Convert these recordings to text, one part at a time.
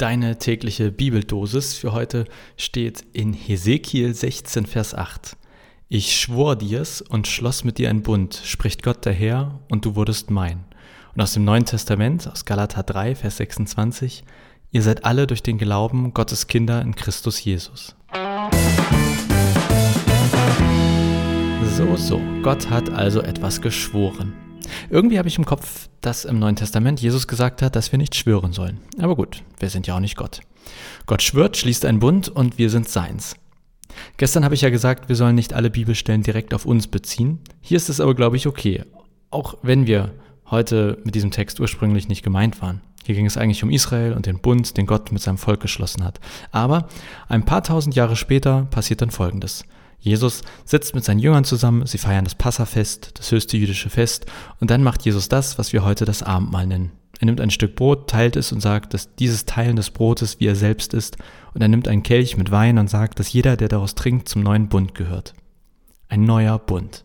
Deine tägliche Bibeldosis für heute steht in Hesekiel 16, Vers 8. Ich schwor dir's und schloss mit dir einen Bund, spricht Gott der Herr, und du wurdest mein. Und aus dem Neuen Testament, aus Galater 3, Vers 26, ihr seid alle durch den Glauben Gottes Kinder in Christus Jesus. So, so, Gott hat also etwas geschworen. Irgendwie habe ich im Kopf, dass im Neuen Testament Jesus gesagt hat, dass wir nicht schwören sollen. Aber gut, wir sind ja auch nicht Gott. Gott schwört, schließt einen Bund und wir sind seins. Gestern habe ich ja gesagt, wir sollen nicht alle Bibelstellen direkt auf uns beziehen. Hier ist es aber, glaube ich, okay. Auch wenn wir heute mit diesem Text ursprünglich nicht gemeint waren. Hier ging es eigentlich um Israel und den Bund, den Gott mit seinem Volk geschlossen hat. Aber ein paar tausend Jahre später passiert dann Folgendes. Jesus sitzt mit seinen Jüngern zusammen, sie feiern das Passafest, das höchste jüdische Fest, und dann macht Jesus das, was wir heute das Abendmahl nennen. Er nimmt ein Stück Brot, teilt es und sagt, dass dieses Teilen des Brotes wie er selbst ist, und er nimmt einen Kelch mit Wein und sagt, dass jeder, der daraus trinkt, zum neuen Bund gehört. Ein neuer Bund.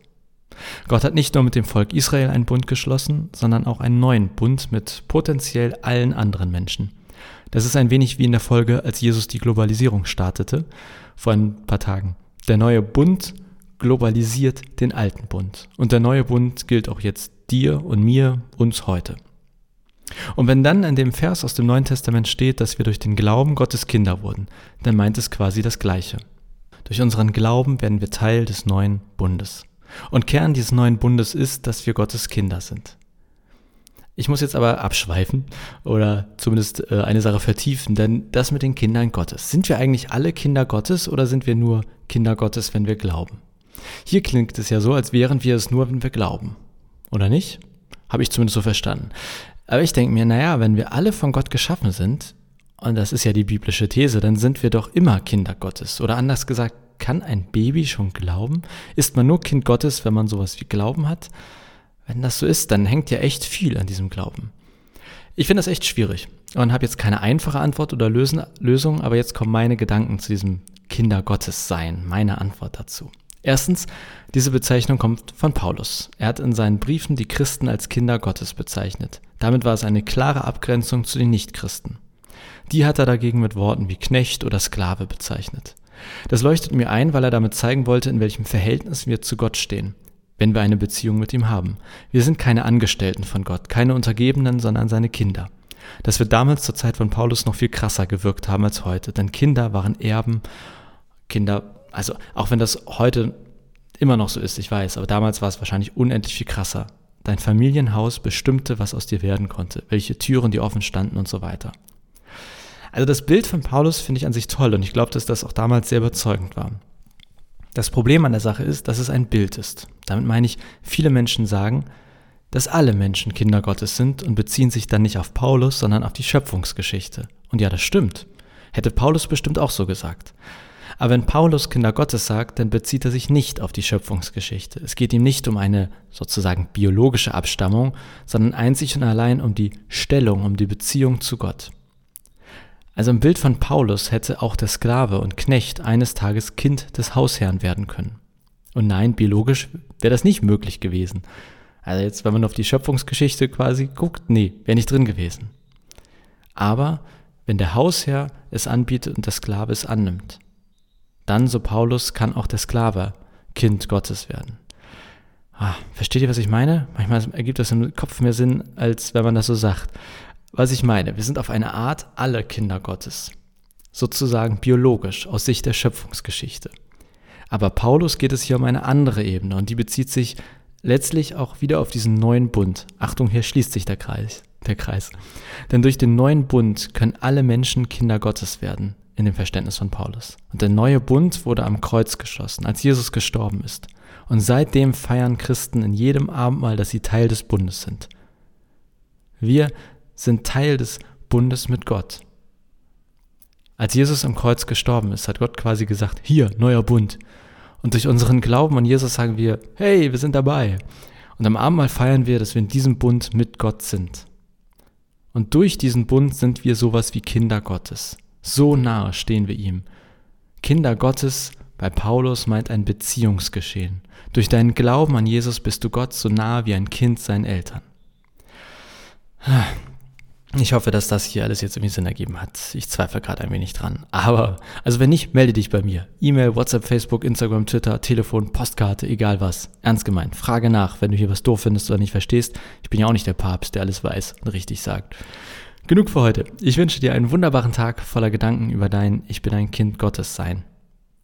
Gott hat nicht nur mit dem Volk Israel einen Bund geschlossen, sondern auch einen neuen Bund mit potenziell allen anderen Menschen. Das ist ein wenig wie in der Folge, als Jesus die Globalisierung startete, vor ein paar Tagen. Der neue Bund globalisiert den alten Bund. Und der neue Bund gilt auch jetzt dir und mir, uns heute. Und wenn dann in dem Vers aus dem Neuen Testament steht, dass wir durch den Glauben Gottes Kinder wurden, dann meint es quasi das Gleiche. Durch unseren Glauben werden wir Teil des neuen Bundes. Und Kern dieses neuen Bundes ist, dass wir Gottes Kinder sind. Ich muss jetzt aber abschweifen oder zumindest äh, eine Sache vertiefen, denn das mit den Kindern Gottes. Sind wir eigentlich alle Kinder Gottes oder sind wir nur Kinder Gottes, wenn wir glauben? Hier klingt es ja so, als wären wir es nur, wenn wir glauben. Oder nicht? Habe ich zumindest so verstanden. Aber ich denke mir, naja, wenn wir alle von Gott geschaffen sind, und das ist ja die biblische These, dann sind wir doch immer Kinder Gottes. Oder anders gesagt, kann ein Baby schon glauben? Ist man nur Kind Gottes, wenn man sowas wie Glauben hat? Wenn das so ist, dann hängt ja echt viel an diesem Glauben. Ich finde das echt schwierig und habe jetzt keine einfache Antwort oder Lösung, aber jetzt kommen meine Gedanken zu diesem Kinder Gottes sein, meine Antwort dazu. Erstens, diese Bezeichnung kommt von Paulus. Er hat in seinen Briefen die Christen als Kinder Gottes bezeichnet. Damit war es eine klare Abgrenzung zu den Nichtchristen. Die hat er dagegen mit Worten wie Knecht oder Sklave bezeichnet. Das leuchtet mir ein, weil er damit zeigen wollte, in welchem Verhältnis wir zu Gott stehen wenn wir eine Beziehung mit ihm haben. Wir sind keine Angestellten von Gott, keine Untergebenen, sondern seine Kinder. Das wird damals zur Zeit von Paulus noch viel krasser gewirkt haben als heute, denn Kinder waren Erben, Kinder, also auch wenn das heute immer noch so ist, ich weiß, aber damals war es wahrscheinlich unendlich viel krasser. Dein Familienhaus bestimmte, was aus dir werden konnte, welche Türen dir offen standen und so weiter. Also das Bild von Paulus finde ich an sich toll und ich glaube, dass das auch damals sehr überzeugend war. Das Problem an der Sache ist, dass es ein Bild ist. Damit meine ich, viele Menschen sagen, dass alle Menschen Kinder Gottes sind und beziehen sich dann nicht auf Paulus, sondern auf die Schöpfungsgeschichte. Und ja, das stimmt. Hätte Paulus bestimmt auch so gesagt. Aber wenn Paulus Kinder Gottes sagt, dann bezieht er sich nicht auf die Schöpfungsgeschichte. Es geht ihm nicht um eine sozusagen biologische Abstammung, sondern einzig und allein um die Stellung, um die Beziehung zu Gott. Also im Bild von Paulus hätte auch der Sklave und Knecht eines Tages Kind des Hausherrn werden können. Und nein, biologisch wäre das nicht möglich gewesen. Also jetzt, wenn man auf die Schöpfungsgeschichte quasi guckt, nee, wäre nicht drin gewesen. Aber wenn der Hausherr es anbietet und der Sklave es annimmt, dann, so Paulus, kann auch der Sklave Kind Gottes werden. Ah, versteht ihr, was ich meine? Manchmal ergibt das im Kopf mehr Sinn, als wenn man das so sagt. Was ich meine, wir sind auf eine Art alle Kinder Gottes, sozusagen biologisch aus Sicht der Schöpfungsgeschichte. Aber Paulus geht es hier um eine andere Ebene und die bezieht sich letztlich auch wieder auf diesen neuen Bund. Achtung, hier schließt sich der Kreis, der Kreis. Denn durch den neuen Bund können alle Menschen Kinder Gottes werden, in dem Verständnis von Paulus. Und der neue Bund wurde am Kreuz geschlossen, als Jesus gestorben ist. Und seitdem feiern Christen in jedem Abendmahl, dass sie Teil des Bundes sind. Wir sind Teil des Bundes mit Gott. Als Jesus am Kreuz gestorben ist, hat Gott quasi gesagt, hier, neuer Bund. Und durch unseren Glauben an Jesus sagen wir, hey, wir sind dabei. Und am Abendmahl feiern wir, dass wir in diesem Bund mit Gott sind. Und durch diesen Bund sind wir sowas wie Kinder Gottes. So nahe stehen wir ihm. Kinder Gottes bei Paulus meint ein Beziehungsgeschehen. Durch deinen Glauben an Jesus bist du Gott so nahe wie ein Kind seinen Eltern. Ich hoffe, dass das hier alles jetzt irgendwie Sinn ergeben hat. Ich zweifle gerade ein wenig dran. Aber, also wenn nicht, melde dich bei mir. E-Mail, WhatsApp, Facebook, Instagram, Twitter, Telefon, Postkarte, egal was. Ernst gemeint. Frage nach, wenn du hier was doof findest oder nicht verstehst. Ich bin ja auch nicht der Papst, der alles weiß und richtig sagt. Genug für heute. Ich wünsche dir einen wunderbaren Tag voller Gedanken über dein Ich bin ein Kind Gottes sein.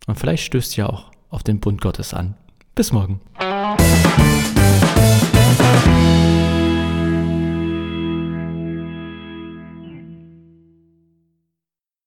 Und vielleicht stößt du ja auch auf den Bund Gottes an. Bis morgen.